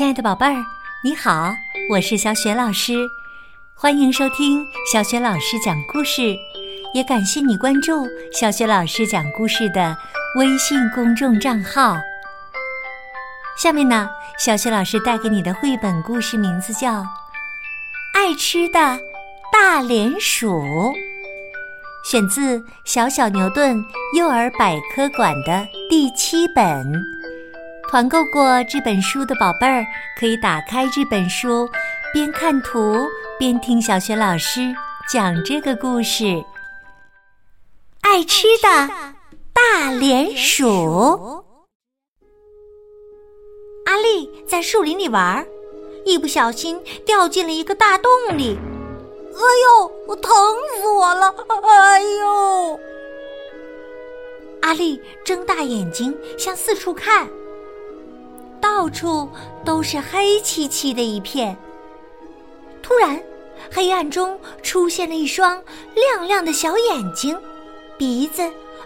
亲爱的宝贝儿，你好，我是小雪老师，欢迎收听小雪老师讲故事，也感谢你关注小雪老师讲故事的微信公众账号。下面呢，小雪老师带给你的绘本故事名字叫《爱吃的大莲鼠》，选自小小牛顿幼儿百科馆的第七本。团购过这本书的宝贝儿，可以打开这本书，边看图边听小雪老师讲这个故事。爱吃的大莲鼠，阿丽在树林里玩，一不小心掉进了一个大洞里。哎呦，我疼死我了！哎呦！阿丽睁大眼睛向四处看。到处都是黑漆漆的一片。突然，黑暗中出现了一双亮亮的小眼睛，鼻子、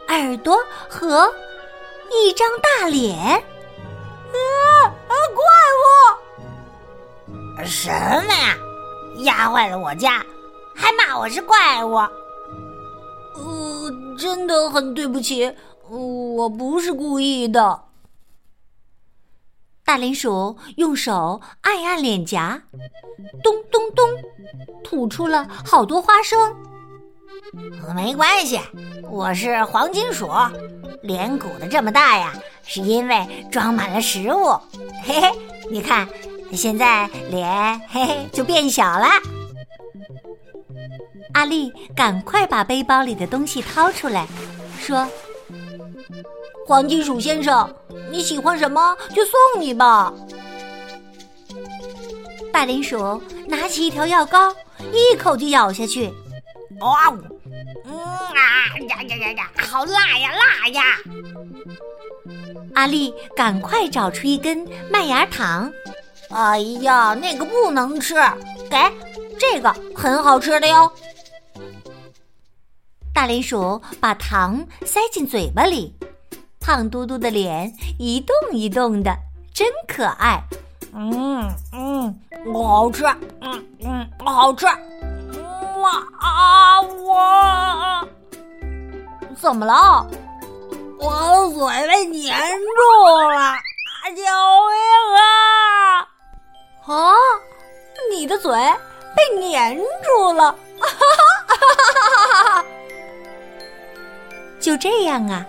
耳朵和一张大脸。啊啊！怪物！什么呀？压坏了我家，还骂我是怪物？呃，真的很对不起，我不是故意的。大林鼠用手按按脸颊，咚咚咚，吐出了好多花生。没关系，我是黄金鼠，脸鼓的这么大呀，是因为装满了食物。嘿嘿，你看，现在脸嘿嘿就变小了。阿丽赶快把背包里的东西掏出来，说。黄金鼠先生，你喜欢什么就送你吧。大林鼠拿起一条药膏，一口就咬下去。哇，嗯啊呀呀呀呀，好辣呀辣呀！阿丽赶快找出一根麦芽糖。哎呀，那个不能吃，给这个很好吃的哟。大林鼠把糖塞进嘴巴里。胖嘟嘟的脸一动一动的，真可爱。嗯嗯，好吃。嗯嗯，好吃。哇啊我，怎么了？我的嘴被粘住了！救命啊！啊，你的嘴被粘住了！哈哈哈哈哈哈！就这样啊。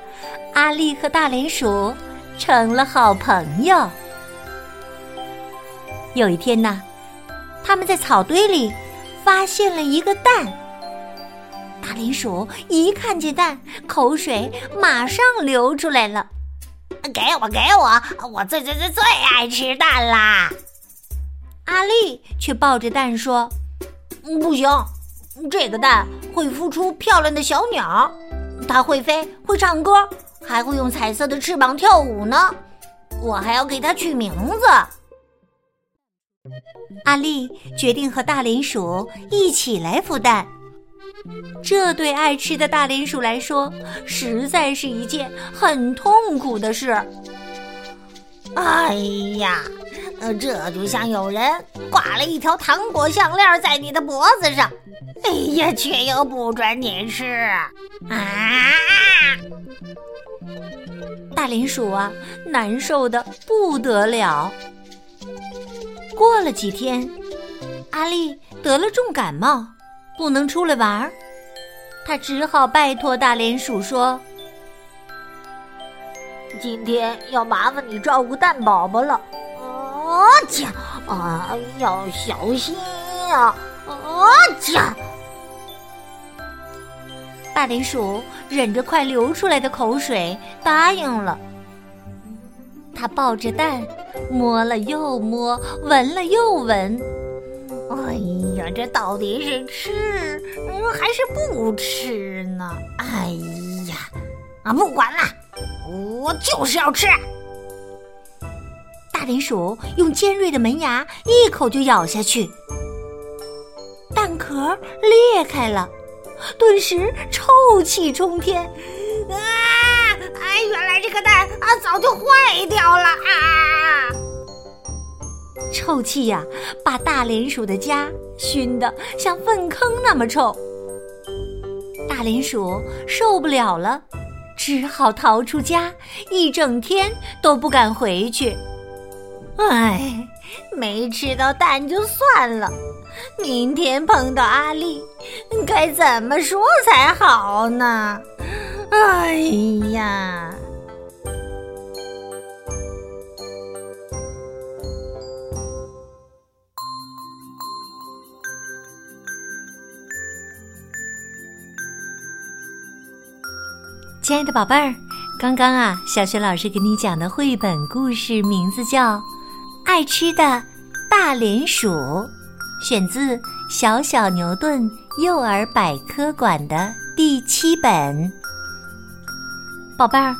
阿丽和大莲鼠成了好朋友。有一天呢，他们在草堆里发现了一个蛋。大莲鼠一看见蛋，口水马上流出来了。给我，给我，我最最最最爱吃蛋啦！阿丽却抱着蛋说：“不行，这个蛋会孵出漂亮的小鸟，它会飞，会唱歌。”还会用彩色的翅膀跳舞呢，我还要给它取名字。阿丽决定和大莲鼠一起来孵蛋，这对爱吃的大莲鼠来说，实在是一件很痛苦的事。哎呀，呃，这就像有人挂了一条糖果项链在你的脖子上，哎呀，却又不准你吃啊！大林鼠啊，难受的不得了。过了几天，阿丽得了重感冒，不能出来玩儿，他只好拜托大林鼠说：“今天要麻烦你照顾蛋宝宝了。”啊家啊，要小心呀！啊家。大莲鼠忍着快流出来的口水，答应了。他抱着蛋，摸了又摸，闻了又闻。哎呀，这到底是吃还是不吃呢？哎呀，啊，不管了，我就是要吃！大莲鼠用尖锐的门牙一口就咬下去，蛋壳裂开了。顿时臭气冲天，啊！哎，原来这个蛋啊早就坏掉了啊！臭气呀，把大莲鼠的家熏得像粪坑那么臭。大莲鼠受不了了，只好逃出家，一整天都不敢回去。唉，没吃到蛋就算了，明天碰到阿丽，该怎么说才好呢？哎呀！亲爱的宝贝儿，刚刚啊，小雪老师给你讲的绘本故事名字叫《爱吃的大莲鼠》，选自小小牛顿幼儿百科馆的第七本。宝贝儿，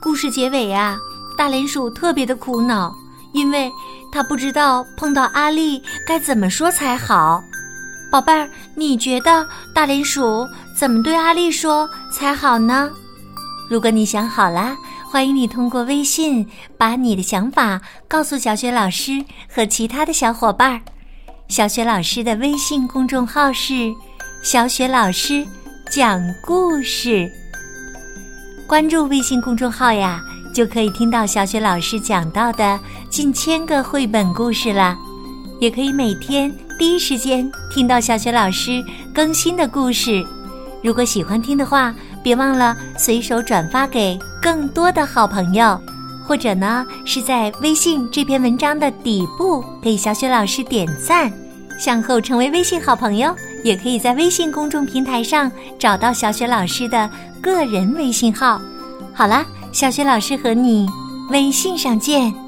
故事结尾呀，大莲鼠特别的苦恼，因为它不知道碰到阿丽该怎么说才好。宝贝儿，你觉得大莲鼠怎么对阿丽说才好呢？如果你想好了，欢迎你通过微信把你的想法告诉小雪老师和其他的小伙伴儿。小雪老师的微信公众号是“小雪老师讲故事”。关注微信公众号呀，就可以听到小雪老师讲到的近千个绘本故事了，也可以每天第一时间听到小雪老师更新的故事。如果喜欢听的话，别忘了随手转发给更多的好朋友，或者呢是在微信这篇文章的底部给小雪老师点赞。向后成为微信好朋友，也可以在微信公众平台上找到小雪老师的个人微信号。好啦，小雪老师和你微信上见。